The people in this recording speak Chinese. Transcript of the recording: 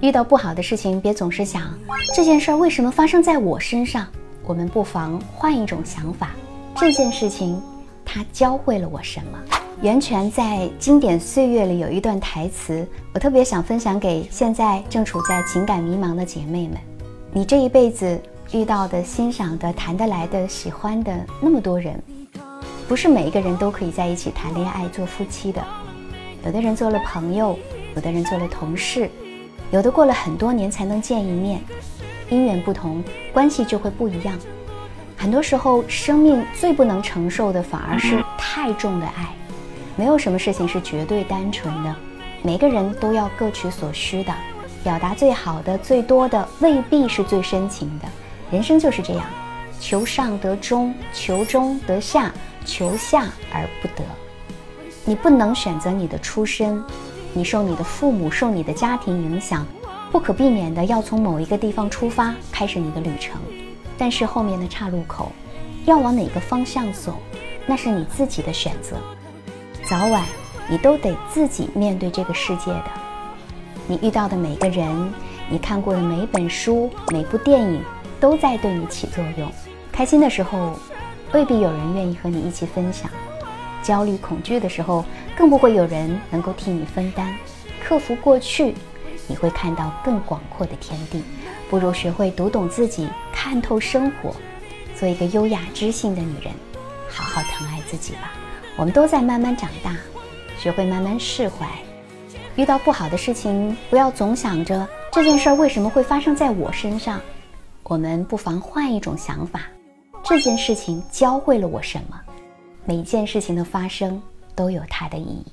遇到不好的事情，别总是想这件事儿为什么发生在我身上。我们不妨换一种想法，这件事情它教会了我什么？袁泉在《经典岁月》里有一段台词，我特别想分享给现在正处在情感迷茫的姐妹们。你这一辈子遇到的、欣赏的、谈得来的、喜欢的那么多人，不是每一个人都可以在一起谈恋爱、做夫妻的。有的人做了朋友，有的人做了同事，有的过了很多年才能见一面。因缘不同，关系就会不一样。很多时候，生命最不能承受的，反而是太重的爱。没有什么事情是绝对单纯的，每个人都要各取所需的，表达最好的、最多的，未必是最深情的。人生就是这样，求上得中，求中得下，求下而不得。你不能选择你的出身，你受你的父母、受你的家庭影响，不可避免的要从某一个地方出发，开始你的旅程。但是后面的岔路口，要往哪个方向走，那是你自己的选择。早晚，你都得自己面对这个世界的。你遇到的每个人，你看过的每本书、每部电影，都在对你起作用。开心的时候，未必有人愿意和你一起分享；焦虑、恐惧的时候，更不会有人能够替你分担。克服过去，你会看到更广阔的天地。不如学会读懂自己，看透生活，做一个优雅知性的女人，好好疼爱自己吧。我们都在慢慢长大，学会慢慢释怀。遇到不好的事情，不要总想着这件事儿为什么会发生在我身上。我们不妨换一种想法，这件事情教会了我什么？每件事情的发生都有它的意义。